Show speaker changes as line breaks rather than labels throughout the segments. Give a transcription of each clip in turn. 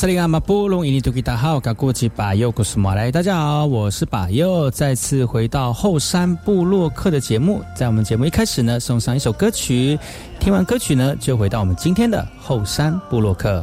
大家好，我是巴尤，再次回到后山部落客的节目。在我们节目一开始呢，送上一首歌曲，听完歌曲呢，就回到我们今天的后山部落客。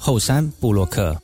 后山布洛克。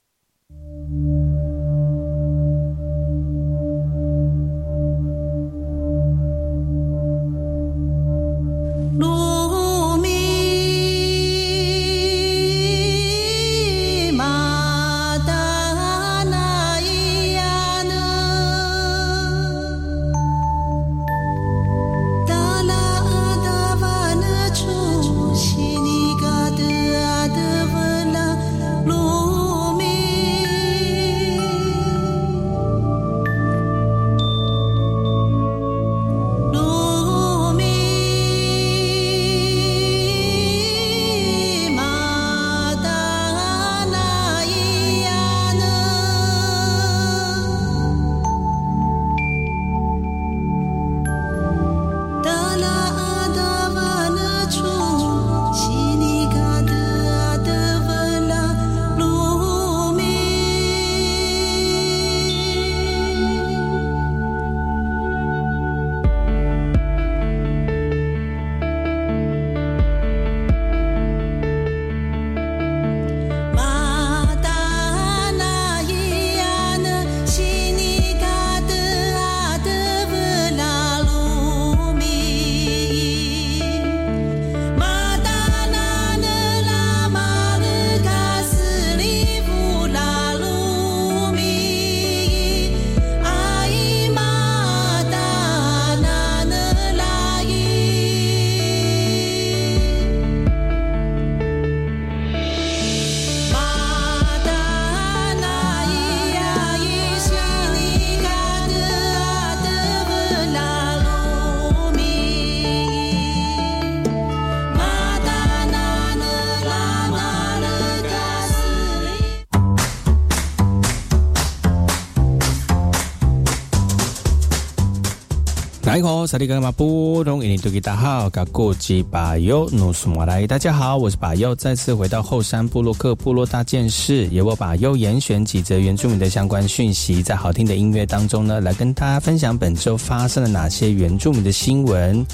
萨利格马布隆伊尼多吉大好，噶过吉巴尤努苏马来，大家好，我是巴尤，再次回到后山部落克部落大件事，由我巴尤严选几则原住民的相关讯息，在好听的音乐当中呢，来跟大家分享本周发生了哪些原住民的新闻。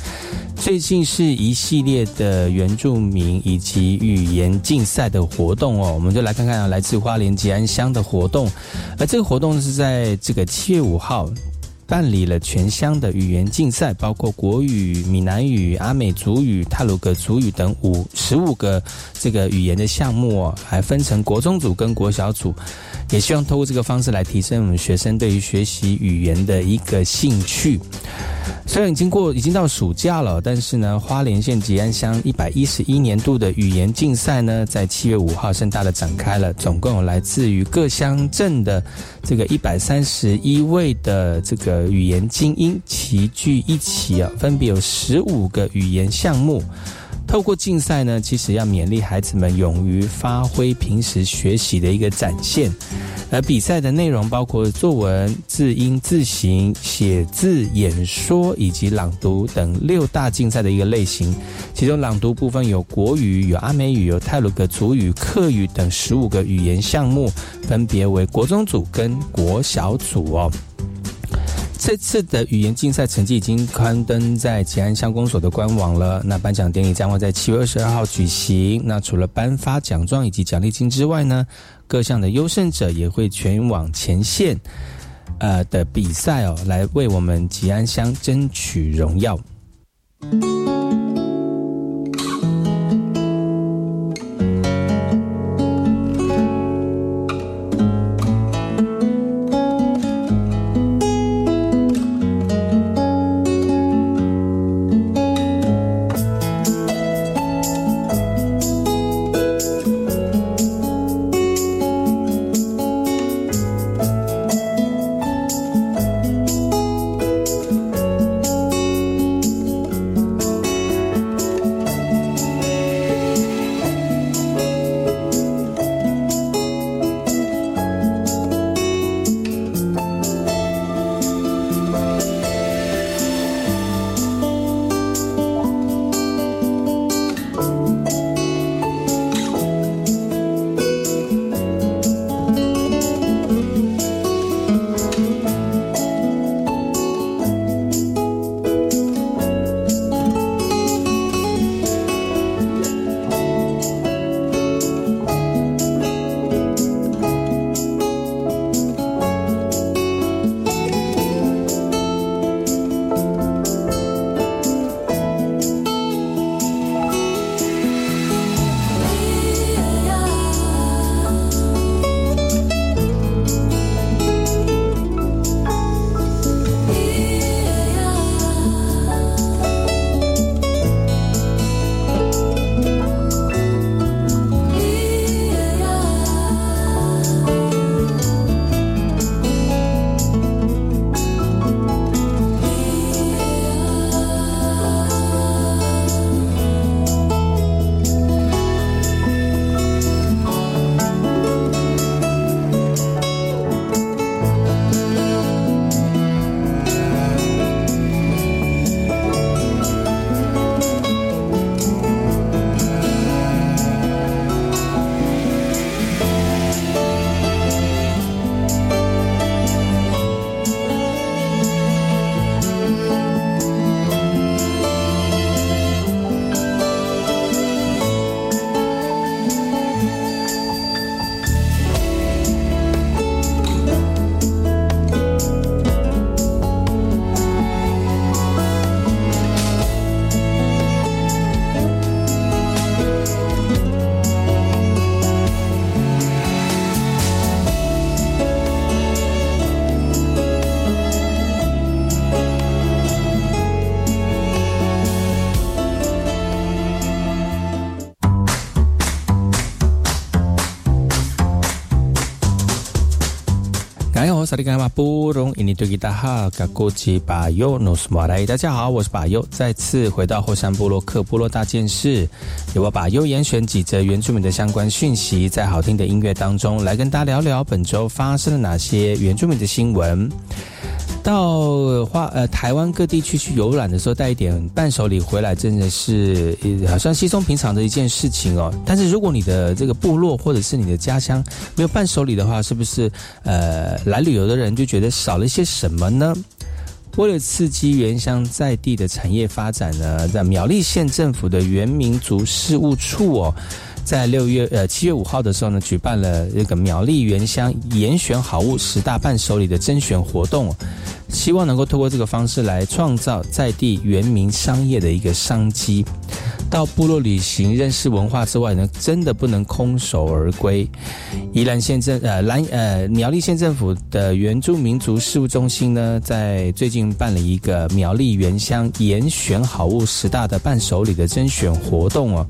最近是一系列的原住民以及语言竞赛的活动哦，我们就来看看来自花莲吉安乡的活动，而这个活动是在这个七月五号。办理了全乡的语言竞赛，包括国语、闽南语、阿美族语、泰鲁格族语等五十五个这个语言的项目哦，还分成国中组跟国小组，也希望透过这个方式来提升我们学生对于学习语言的一个兴趣。虽然已经过已经到暑假了，但是呢，花莲县吉安乡一百一十一年度的语言竞赛呢，在七月五号盛大的展开了，总共有来自于各乡镇的这个一百三十一位的这个语言精英齐聚一起啊，分别有十五个语言项目。透过竞赛呢，其实要勉励孩子们勇于发挥平时学习的一个展现。而比赛的内容包括作文、字音、字形、写字、演说以及朗读等六大竞赛的一个类型。其中朗读部分有国语、有阿美语、有泰鲁格族语、客语等十五个语言项目，分别为国中组跟国小组哦。这次的语言竞赛成绩已经刊登在吉安乡公所的官网了。那颁奖典礼将会在七月二十二号举行。那除了颁发奖状以及奖励金之外呢，各项的优胜者也会全往前线，呃的比赛哦，来为我们吉安乡争取荣耀。大家好，我是巴尤，再次回到后山部落克部落大件事，由我把优严选几则原住民的相关讯息，在好听的音乐当中来跟大家聊聊本周发生了哪些原住民的新闻。到花呃台湾各地区去游览的时候，带一点伴手礼回来，真的是好像稀松平常的一件事情哦。但是如果你的这个部落或者是你的家乡没有伴手礼的话，是不是呃来旅游的人就觉得少了些什么呢？为了刺激原乡在地的产业发展呢，在苗栗县政府的原民族事务处哦。在六月呃七月五号的时候呢，举办了这个苗栗原乡严选好物十大伴手礼的甄选活动，希望能够透过这个方式来创造在地原民商业的一个商机。到部落旅行认识文化之外呢，真的不能空手而归。宜兰县政呃兰呃苗栗县政府的原住民族事务中心呢，在最近办了一个苗栗原乡严选好物十大的伴手礼的甄选活动哦。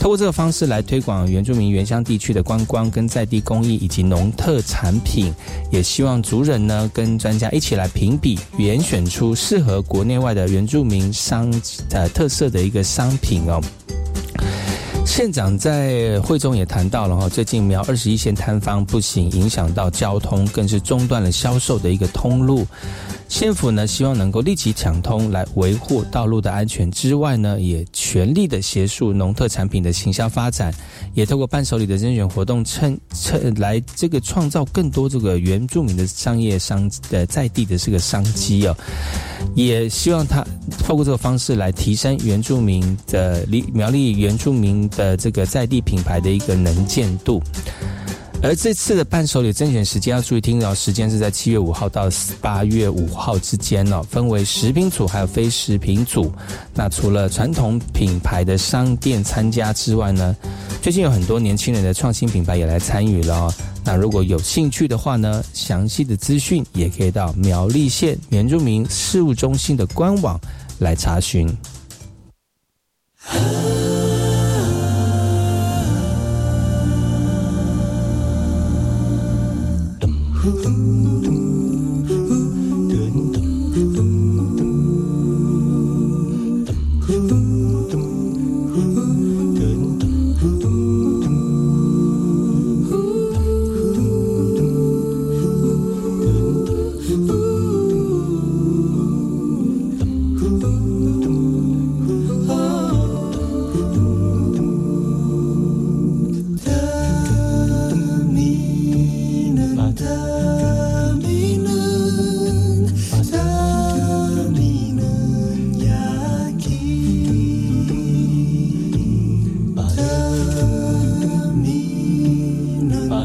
透过这个方式来推广原住民原乡地区的观光跟在地工艺以及农特产品，也希望族人呢跟专家一起来评比，严选出适合国内外的原住民商呃特色的一个商品哦。县长在会中也谈到了哈，最近苗二十一线摊方不仅影响到交通，更是中断了销售的一个通路。县府呢，希望能够立即抢通来维护道路的安全之外呢，也全力的协助农特产品的行销发展，也透过伴手礼的甄选活动，趁趁来这个创造更多这个原住民的商业商呃在地的这个商机哦，也希望他透过这个方式来提升原住民的苗苗栗原住民的这个在地品牌的一个能见度。而这次的伴手礼甄选时间要注意听哦，时间是在七月五号到八月五号之间哦，分为食品组还有非食品组。那除了传统品牌的商店参加之外呢，最近有很多年轻人的创新品牌也来参与了哦。那如果有兴趣的话呢，详细的资讯也可以到苗栗县原住民事务中心的官网来查询。Ooh.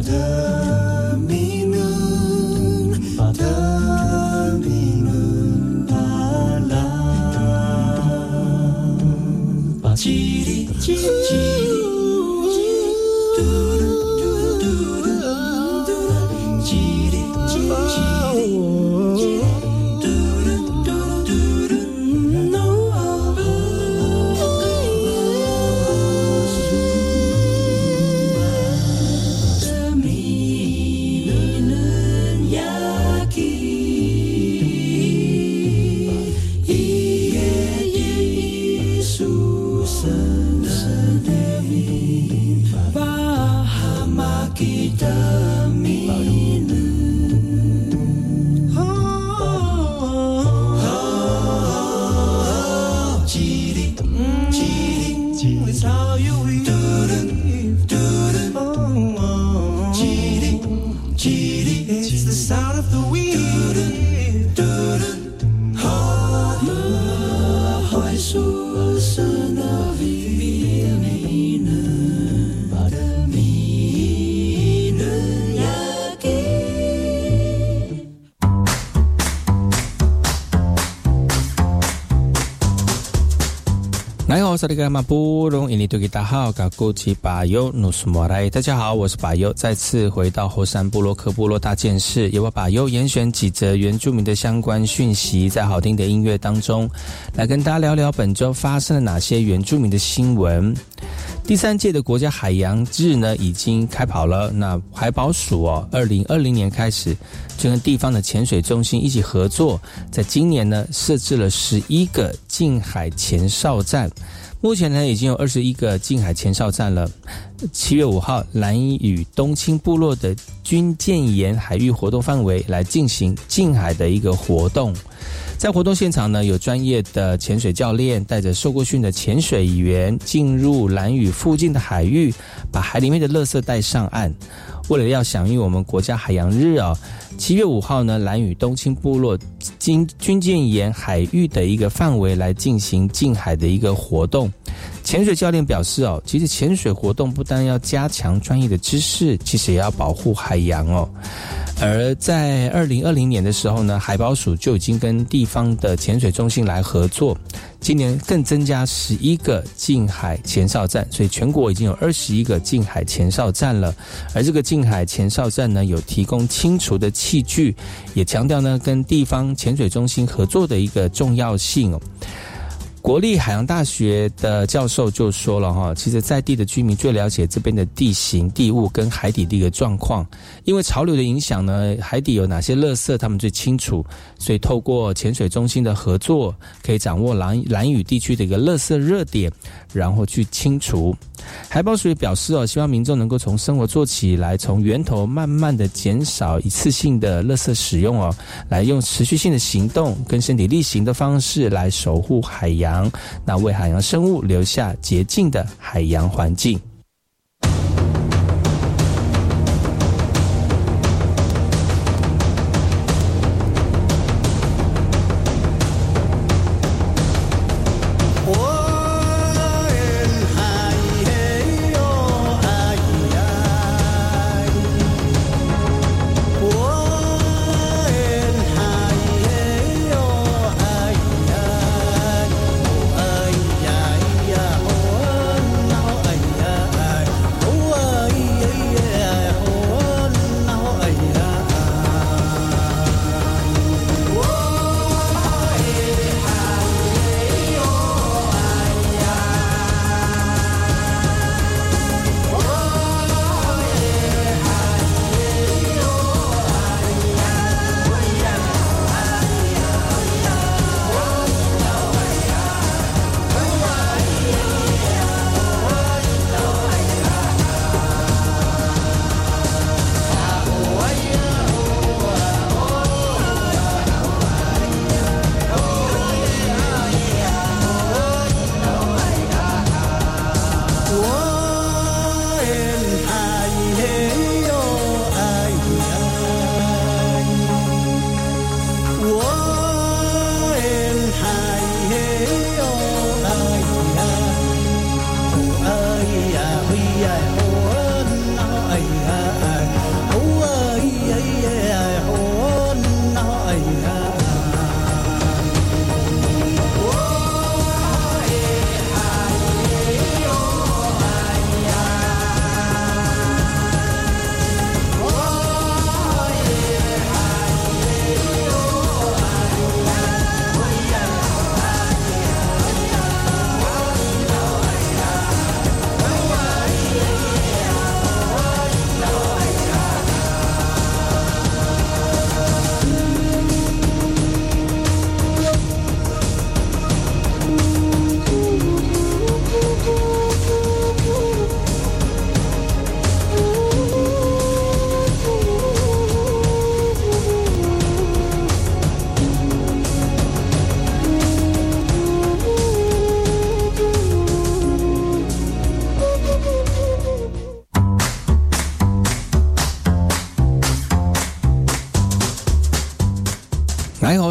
The. 萨利格马布隆伊尼多吉大号嘎古吉巴尤努斯莫来，大家好，我是巴尤，再次回到后山部落克部落大件事，由我巴尤严选几则原住民的相关讯息，在好听的音乐当中，来跟大家聊聊本周发生了哪些原住民的新闻。第三届的国家海洋日呢，已经开跑了。那海保署哦，二零二零年开始就跟地方的潜水中心一起合作，在今年呢设置了十一个近海前哨站。目前呢，已经有二十一个近海前哨站了。七月五号，蓝与东青部落的军舰沿海域活动范围来进行近海的一个活动。在活动现场呢，有专业的潜水教练带着受过训的潜水员进入蓝屿附近的海域，把海里面的垃圾带上岸。为了要响应我们国家海洋日啊，七月五号呢，蓝屿东青部落经军舰沿海域的一个范围来进行近海的一个活动。潜水教练表示哦，其实潜水活动不单要加强专业的知识，其实也要保护海洋哦。而在二零二零年的时候呢，海保署就已经跟地方的潜水中心来合作，今年更增加十一个近海前哨站，所以全国已经有二十一个近海前哨站了。而这个近海前哨站呢，有提供清除的器具，也强调呢跟地方潜水中心合作的一个重要性哦。国立海洋大学的教授就说了哈，其实在地的居民最了解这边的地形地物跟海底的一个状况，因为潮流的影响呢，海底有哪些垃圾他们最清楚，所以透过潜水中心的合作，可以掌握蓝蓝屿地区的一个垃圾热点，然后去清除。海保署也表示哦，希望民众能够从生活做起来，从源头慢慢的减少一次性的垃圾使用哦，来用持续性的行动跟身体力行的方式来守护海洋，那为海洋生物留下洁净的海洋环境。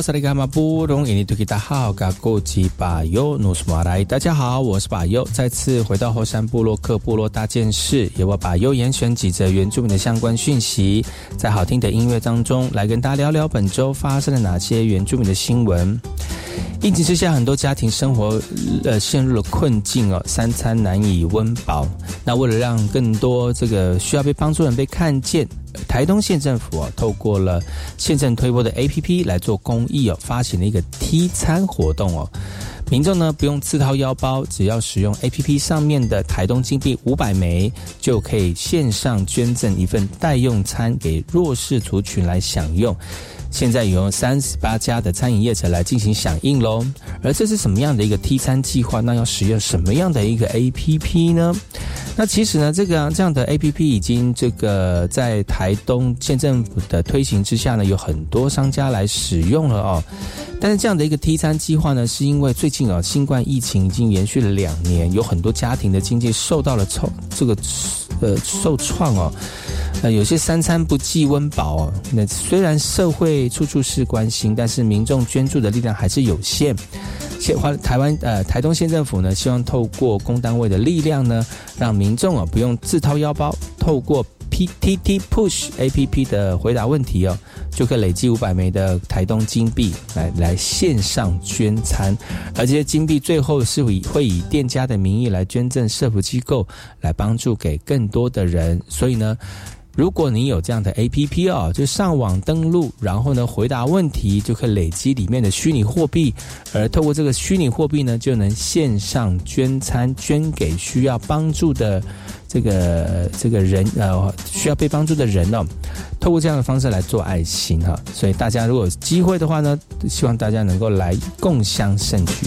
萨利伽马布隆伊尼图吉达好，嘎古吉巴尤努斯马来，大家好，我是巴尤，再次回到后山部落克部落大件事，由我巴尤严选几则原住民的相关讯息，在好听的音乐当中来跟大家聊聊本周发生了哪些原住民的新闻。疫情之下，很多家庭生活呃陷入了困境哦，三餐难以温饱。那为了让更多这个需要被帮助人被看见。台东县政府啊，透过了县政推播的 APP 来做公益哦，发起了一个梯餐活动哦。民众呢不用自掏腰包，只要使用 APP 上面的台东金币五百枚，就可以线上捐赠一份代用餐给弱势族群来享用。现在有三十八家的餐饮业者来进行响应喽。而这是什么样的一个 T 餐计划？那要使用什么样的一个 APP 呢？那其实呢，这个这样的 APP 已经这个在台东县政府的推行之下呢，有很多商家来使用了哦。但是这样的一个 T 餐计划呢，是因为最近啊，新冠疫情已经延续了两年，有很多家庭的经济受到了创这个呃受创哦。呃，有些三餐不计温饱哦。那虽然社会处处是关心，但是民众捐助的力量还是有限。现华台湾呃台东县政府呢，希望透过公单位的力量呢，让民民众啊不用自掏腰包，透过 PTT Push A P P 的回答问题哦，就可以累积五百枚的台东金币来来线上捐餐，而这些金币最后是以会以店家的名义来捐赠社福机构，来帮助给更多的人。所以呢。如果你有这样的 A P P 哦，就上网登录，然后呢回答问题，就可以累积里面的虚拟货币，而透过这个虚拟货币呢，就能线上捐餐，捐给需要帮助的这个这个人呃需要被帮助的人哦。透过这样的方式来做爱心哈，所以大家如果有机会的话呢，希望大家能够来共享盛举。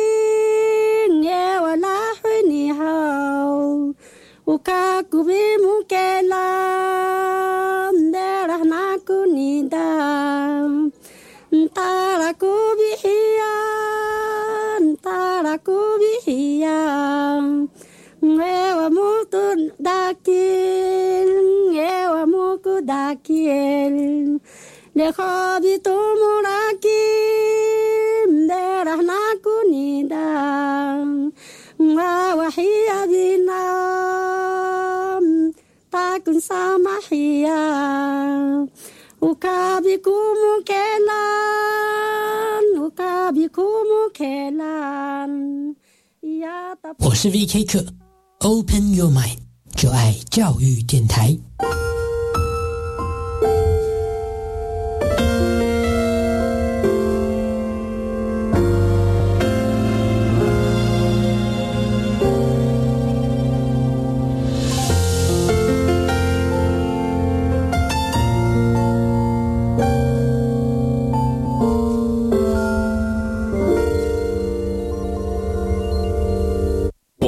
uka ukakubi mukela nderahna kunida ntara kubihiya ntara kubihiya ngewa mutu dakil ngewa muku dakil Dehobi tumuraki nderahna kunida 我是 VK 客，Open Your Mind，就爱教育电台。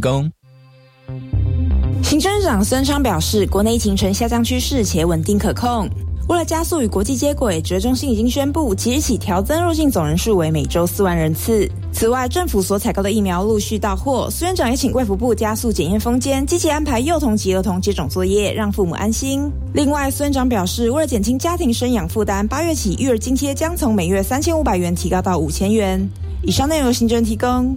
供。
行政长孙昌表示，国内疫情呈下降趋势且稳定可控。为了加速与国际接轨，指挥中心已经宣布，即日起调增入境总人数为每周四万人次。此外，政府所采购的疫苗陆续到货，孙院长也请卫福部加速检验封间，积极安排幼童及儿童接种作业，让父母安心。另外，孙院长表示，为了减轻家庭生养负担，八月起育儿津贴将从每月三千五百元提高到五千元。以上内容由行政提供。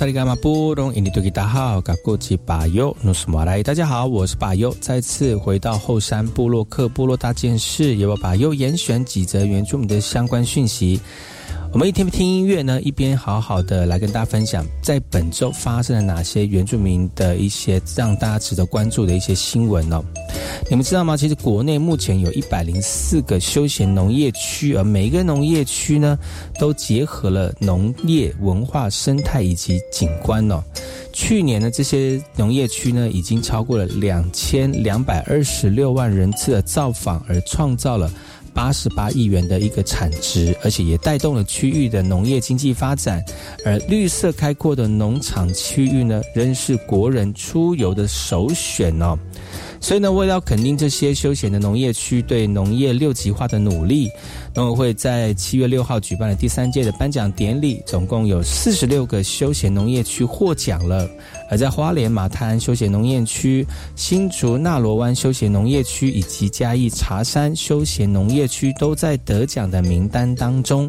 萨利伽马布隆印尼多吉达好，嘎古吉巴尤努斯马来。大家好，我是巴尤，再次回到后山部落克部落大件事，由我巴尤严选几则原住民的相关讯息。我们一边听音乐呢，一边好好的来跟大家分享，在本周发生了哪些原住民的一些让大家值得关注的一些新闻哦。你们知道吗？其实国内目前有一百零四个休闲农业区，而每一个农业区呢，都结合了农业、文化、生态以及景观哦。去年呢，这些农业区呢，已经超过了两千两百二十六万人次的造访，而创造了。八十八亿元的一个产值，而且也带动了区域的农业经济发展。而绿色开阔的农场区域呢，仍是国人出游的首选哦。所以呢，为了肯定这些休闲的农业区对农业六级化的努力，农委会在七月六号举办了第三届的颁奖典礼，总共有四十六个休闲农业区获奖了。而在花莲马滩休闲农业区、新竹纳罗湾休闲农业区以及嘉义茶山休闲农业区都在得奖的名单当中，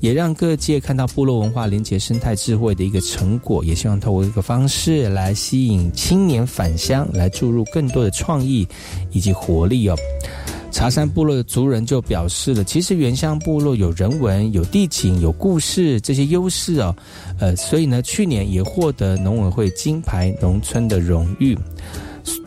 也让各界看到部落文化连结生态智慧的一个成果。也希望透过一个方式来吸引青年返乡，来注入更多的创意以及活力哦。茶山部落的族人就表示了，其实原乡部落有人文、有地景、有故事这些优势哦，呃，所以呢，去年也获得农委会金牌农村的荣誉。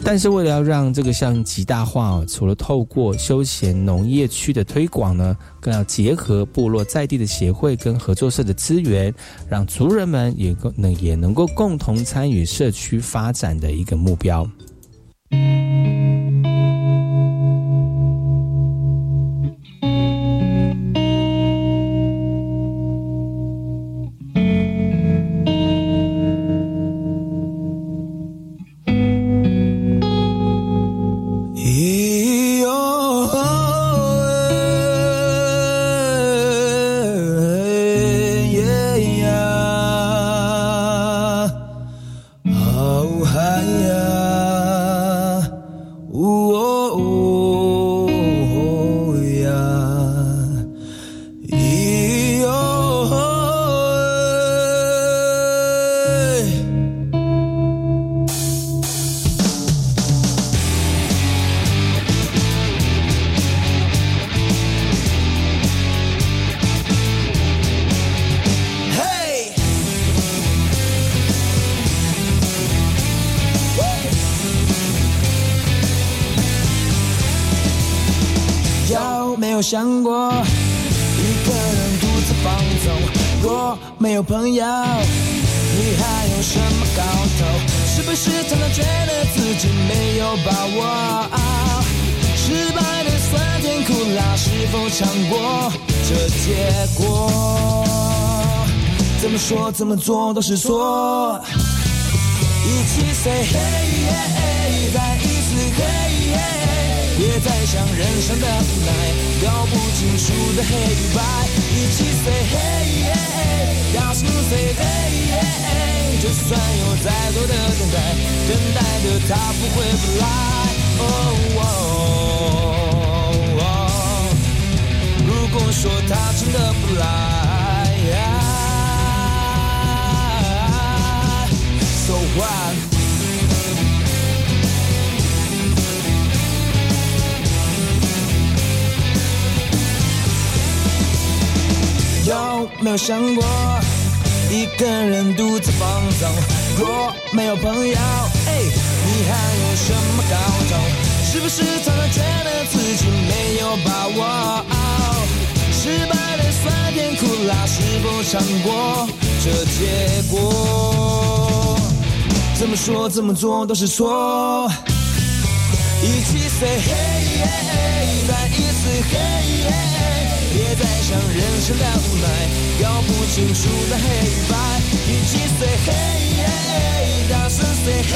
但是为了要让这个项目极大化哦，除了透过休闲农业区的推广呢，更要结合部落在地的协会跟合作社的资源，让族人们也够能也能够共同参与社区发展的一个目标。做都是错。一起 say hey，hey，再一次 hey hey，。别再想人生的无奈，搞不清楚的黑与白，一起 say hey，hey，大声 say hey，hey，就算有再多的等待，等待的他不会不来。如果说他真的不来有想过一个人独自放纵？若没有朋友，哎，你还有什么搞头？是不是常常觉得自己没有把握？失败的酸甜苦辣，是否尝过这结果？怎么说怎么做都是错。一起 say hey，再一次 hey。别再想人生的无奈，搞不清楚的黑与白。一起 say hey，大声 say hey，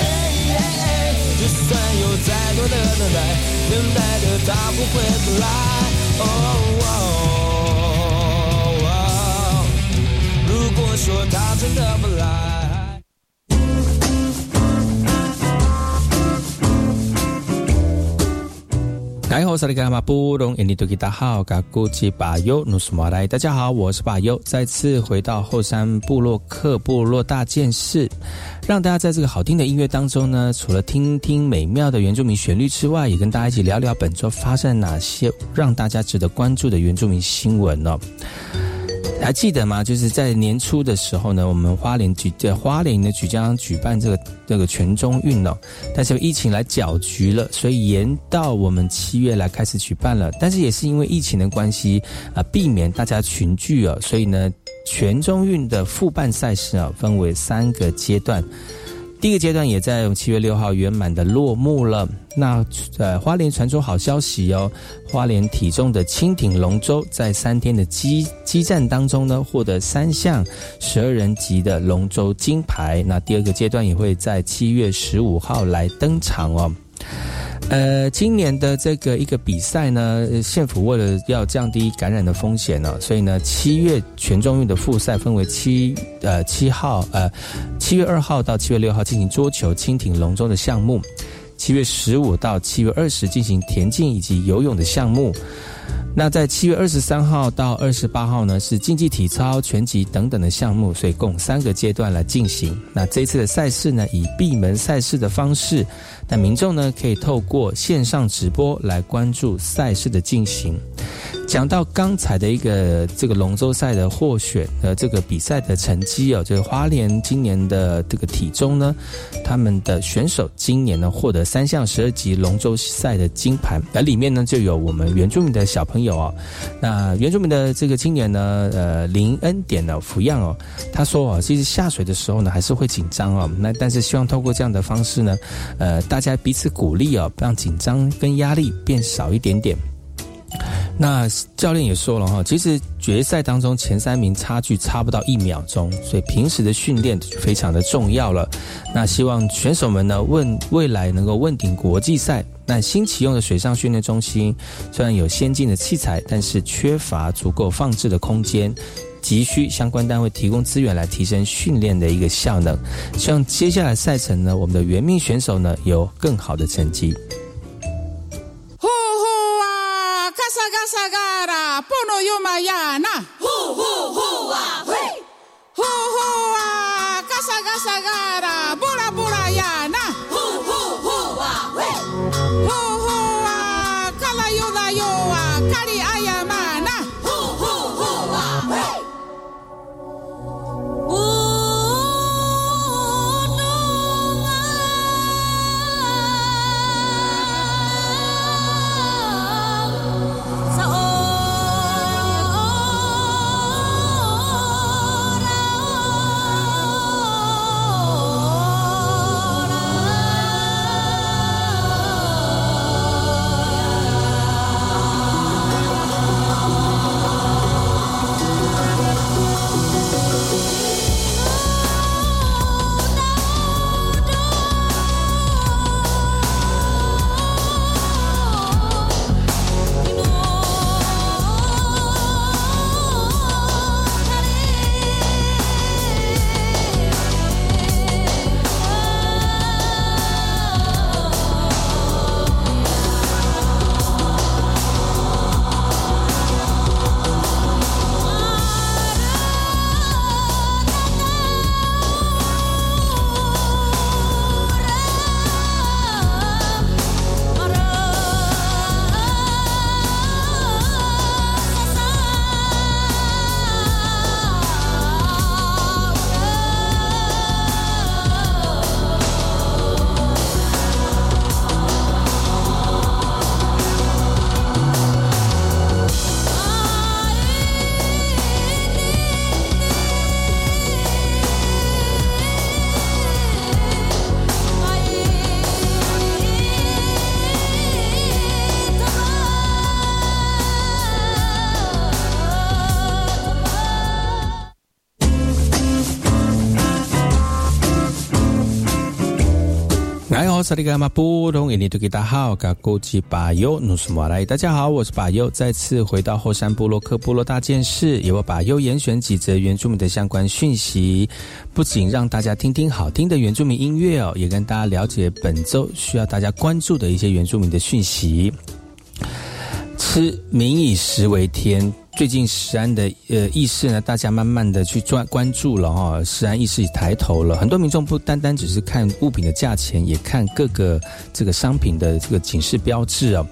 就算有再多的等待，等待的他不会不来。如果说他真的不来。大家好，我是巴尤，再次回到后山部落克部落大件事，让大家在这个好听的音乐当中呢，除了听听美妙的原住民旋律之外，也跟大家一起聊聊本周发生哪些让大家值得关注的原住民新闻呢？还记得吗？就是在年初的时候呢，我们花莲举在花莲呢举将举办这个这个全中运哦，但是疫情来搅局了，所以延到我们七月来开始举办了。但是也是因为疫情的关系啊，避免大家群聚哦，所以呢，全中运的复办赛事啊，分为三个阶段。第一个阶段也在七月六号圆满的落幕了。那呃，花莲传出好消息哦，花莲体重的轻艇龙舟在三天的激激战当中呢，获得三项十二人级的龙舟金牌。那第二个阶段也会在七月十五号来登场哦。呃，今年的这个一个比赛呢，县府为了要降低感染的风险呢，所以呢，七月全中运的复赛分为七呃七号呃七月二号到七月六号进行桌球、轻艇、龙舟的项目，七月十五到七月二十进行田径以及游泳的项目。那在七月二十三号到二十八号呢，是竞技体操、拳击等等的项目，所以共三个阶段来进行。那这次的赛事呢，以闭门赛事的方式，那民众呢可以透过线上直播来关注赛事的进行。讲到刚才的一个这个龙舟赛的获选的这个比赛的成绩哦，就是花莲今年的这个体重呢，他们的选手今年呢获得三项十二级龙舟赛的金牌，那里面呢就有我们原住民的小朋友哦，那原住民的这个青年呢，呃林恩典呢福样哦，他说哦，其实下水的时候呢还是会紧张哦，那但是希望透过这样的方式呢，呃大大家彼此鼓励哦，让紧张跟压力变少一点点。那教练也说了哈，其实决赛当中前三名差距差不到一秒钟，所以平时的训练非常的重要了。那希望选手们呢，问未来能够问鼎国际赛。那新启用的水上训练中心虽然有先进的器材，但是缺乏足够放置的空间，急需相关单位提供资源来提升训练的一个效能希望接下来赛程呢我们的原命选手呢有更好的成绩。
啊萨萨嘎啦玛呼呼呼啊啊萨萨嘎啦拉拉呼呼呼啊呼啊卡拉啊阿亚
玛萨利格马布隆，印尼多吉达好，噶古吉巴尤努斯马来，大家好，我是巴尤，再次回到后山部落克部落大件事，由我巴尤严选几则原住民的相关讯息，不仅让大家听听好听的原住民音乐哦，也跟大家了解本周需要大家关注的一些原住民的讯息。吃民以食为天，最近食安的呃意识呢，大家慢慢的去专关注了哈，食安意识抬头了，很多民众不单单只是看物品的价钱，也看各个这个商品的这个警示标志啊。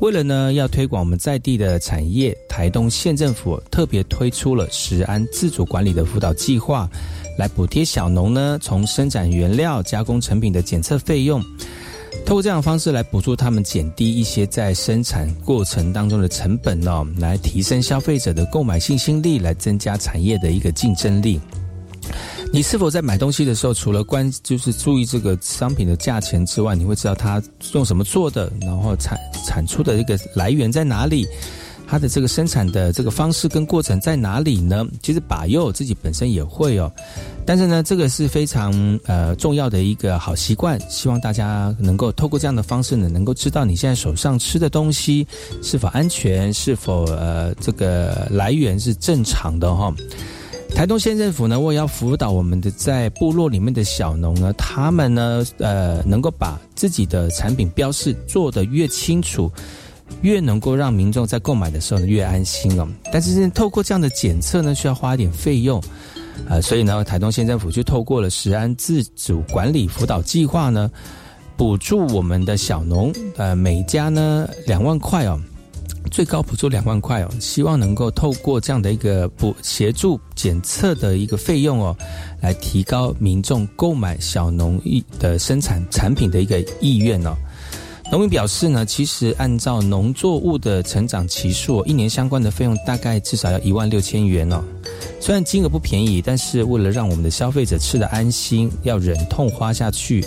为了呢要推广我们在地的产业，台东县政府特别推出了食安自主管理的辅导计划，来补贴小农呢从生产原料加工成品的检测费用。透过这样的方式来补助他们，减低一些在生产过程当中的成本哦，来提升消费者的购买信心力，来增加产业的一个竞争力。你是否在买东西的时候，除了关就是注意这个商品的价钱之外，你会知道它用什么做的，然后产产出的一个来源在哪里？它的这个生产的这个方式跟过程在哪里呢？其实把佑自己本身也会哦，但是呢，这个是非常呃重要的一个好习惯，希望大家能够透过这样的方式呢，能够知道你现在手上吃的东西是否安全，是否呃这个来源是正常的哈。台东县政府呢，我也要辅导我们的在部落里面的小农呢，他们呢呃能够把自己的产品标示做得越清楚。越能够让民众在购买的时候呢越安心哦，但是透过这样的检测呢需要花一点费用，呃，所以呢台东县政府就透过了食安自主管理辅导计划呢，补助我们的小农，呃，每家呢两万块哦，最高补助两万块哦，希望能够透过这样的一个补协助检测的一个费用哦，来提高民众购买小农意的生产产品的一个意愿哦。农民表示呢，其实按照农作物的成长期数，一年相关的费用大概至少要一万六千元哦。虽然金额不便宜，但是为了让我们的消费者吃得安心，要忍痛花下去。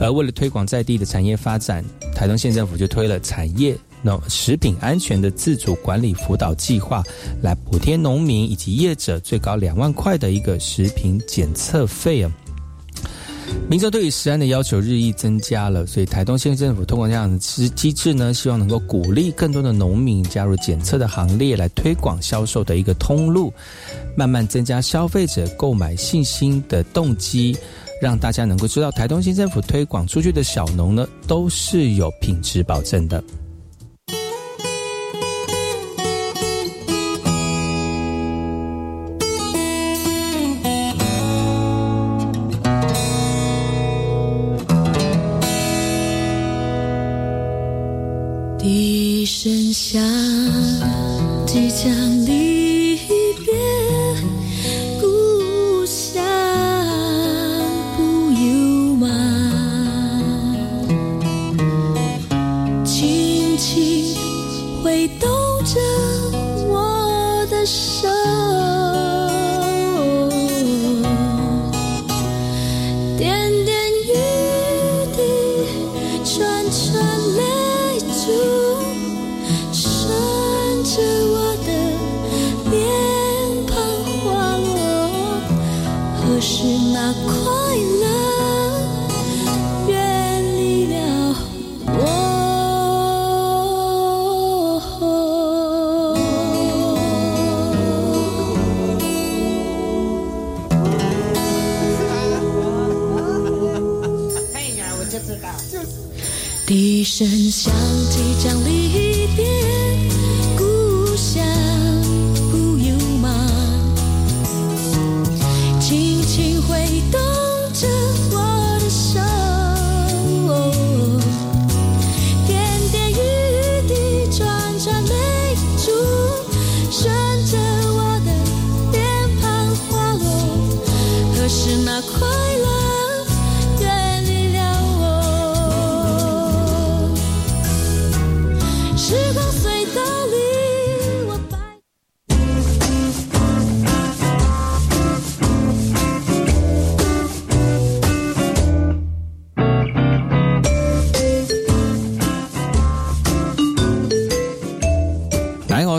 而为了推广在地的产业发展，台东县政府就推了产业农食品安全的自主管理辅导计划，来补贴农民以及业者最高两万块的一个食品检测费啊。民众对于食安的要求日益增加了，所以台东县政府通过这样的机机制呢，希望能够鼓励更多的农民加入检测的行列，来推广销售的一个通路，慢慢增加消费者购买信心的动机，让大家能够知道台东县政府推广出去的小农呢，都是有品质保证的。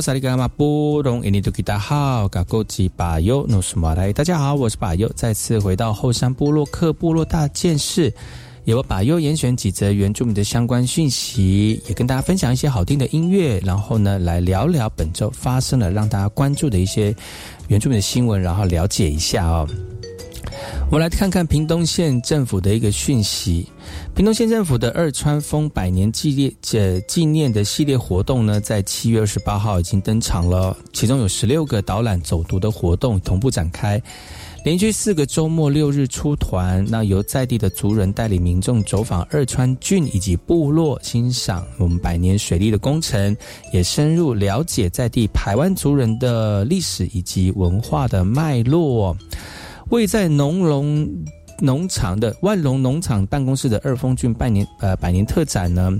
萨利格玛布隆伊尼图吉达好，嘎古吉巴尤诺什马来，大家好，我是巴尤，再次回到后山部落克部落大件事，由巴尤严选几则原住民的相关讯息，也跟大家分享一些好听的音乐，然后呢，来聊聊本周发生了让大家关注的一些原住民的新闻，然后了解一下哦。我们来看看屏东县政府的一个讯息。屏东县政府的二川峰百年纪念呃纪念的系列活动呢，在七月二十八号已经登场了，其中有十六个导览走读的活动同步展开，连续四个周末六日出团，那由在地的族人带领民众走访二川郡以及部落，欣赏我们百年水利的工程，也深入了解在地台湾族人的历史以及文化的脉络。位在农龙。农场的万隆农场办公室的二峰郡百年呃百年特展呢，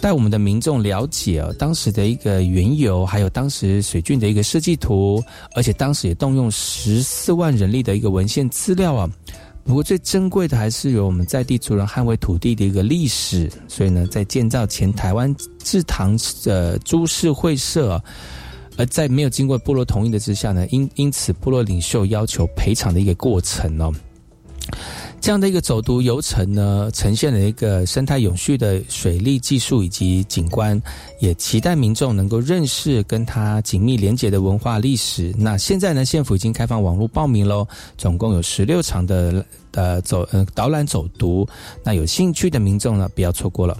带我们的民众了解当时的一个缘由，还有当时水郡的一个设计图，而且当时也动用十四万人力的一个文献资料啊。不过最珍贵的还是有我们在地族人捍卫土地的一个历史，所以呢，在建造前台湾制糖呃株式会社，而在没有经过部落同意的之下呢，因因此部落领袖要求赔偿的一个过程哦。这样的一个走读游程呢，呈现了一个生态永续的水利技术以及景观，也期待民众能够认识跟它紧密连结的文化历史。那现在呢，县府已经开放网络报名喽，总共有十六场的呃走呃导览走读，那有兴趣的民众呢，不要错过了。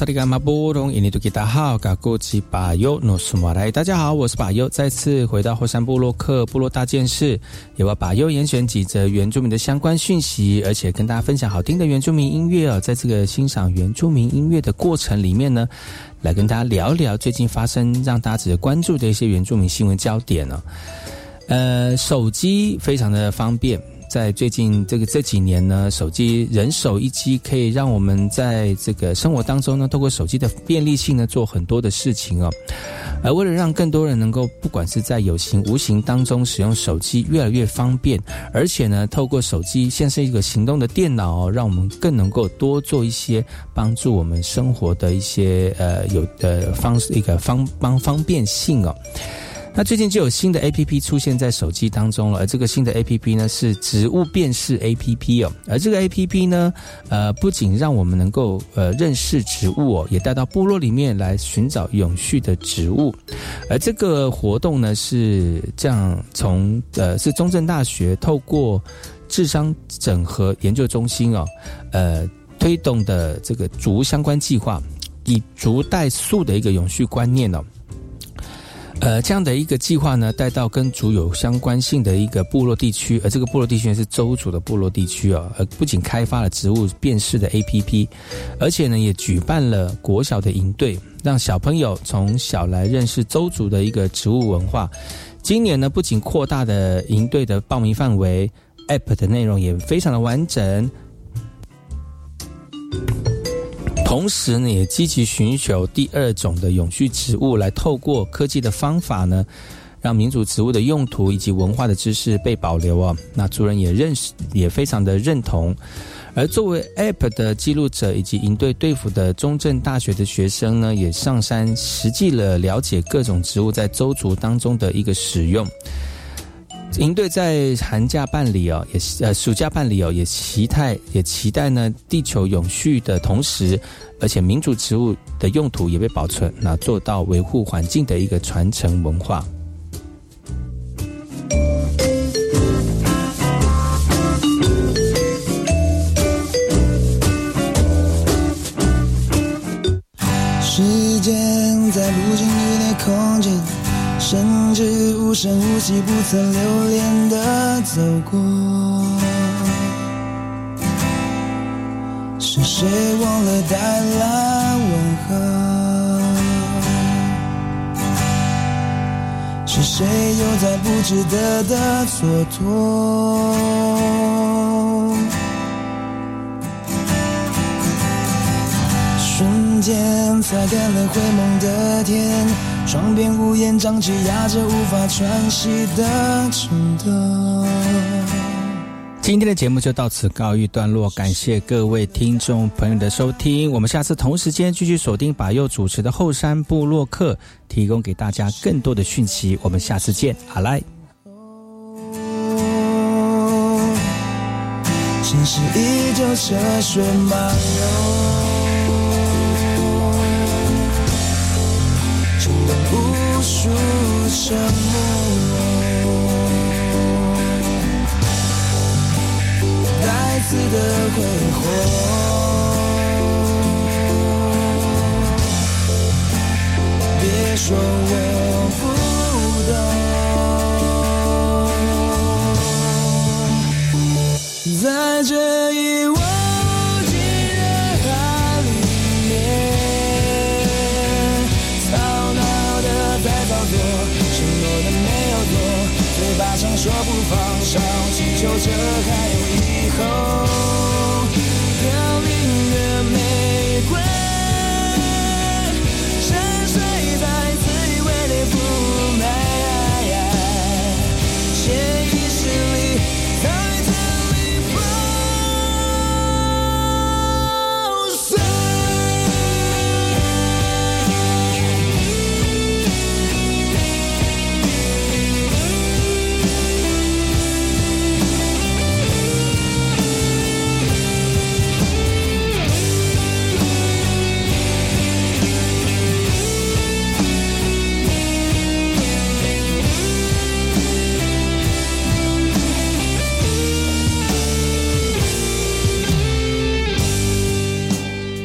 萨利伽马波隆，印尼多吉达好，嘎古吉巴尤诺苏马来，大家好，我是巴尤，再次回到后山部落克部落大件事，也把巴尤严选几则原住民的相关讯息，而且跟大家分享好听的原住民音乐哦。在这个欣赏原住民音乐的过程里面呢，来跟大家聊聊最近发生让大家值得关注的一些原住民新闻焦点呢。呃，手机非常的方便。在最近这个这几年呢，手机人手一机，可以让我们在这个生活当中呢，透过手机的便利性呢，做很多的事情哦。而为了让更多人能够不管是在有形无形当中使用手机越来越方便，而且呢，透过手机现在是一个行动的电脑，让我们更能够多做一些帮助我们生活的一些呃有的方一个方方方便性哦。那最近就有新的 A P P 出现在手机当中了，而这个新的 A P P 呢是植物辨识 A P P 哦，而这个 A P P 呢，呃，不仅让我们能够呃认识植物哦，也带到部落里面来寻找永续的植物，而这个活动呢是这样，从呃是中正大学透过智商整合研究中心哦，呃推动的这个竹相关计划，以竹代树的一个永续观念哦。呃，这样的一个计划呢，带到跟族有相关性的一个部落地区，而这个部落地区是周族的部落地区哦。呃，不仅开发了植物辨识的 APP，而且呢，也举办了国小的营队，让小朋友从小来认识周族的一个植物文化。今年呢，不仅扩大的营队的报名范围，App 的内容也非常的完整。同时呢，也积极寻求第二种的永续植物，来透过科技的方法呢，让民族植物的用途以及文化的知识被保留啊。那主人也认识，也非常的认同。而作为 App 的记录者以及营队队服的中正大学的学生呢，也上山实际了了解各种植物在周族当中的一个使用。营队在寒假办理哦，也是呃暑假办理哦，也期待也期待呢地球永续的同时，而且民主植物的用途也被保存，那做到维护环境的一个传承文化。
无声无息、不曾留恋的走过，是谁忘了带来问候？是谁又在不值得的蹉跎？瞬间擦干了灰蒙的天。窗边屋檐瘴气压着无法喘息的冲动。
今天的节目就到此告一段落，感谢各位听众朋友的收听。我们下次同时间继续锁定把右主持的后山部落客，提供给大家更多的讯息。我们下次见，好来。
城市依旧车水马龙。无数沉默，带刺的挥霍。别说我不懂，在这说不放手，祈求着还有以后。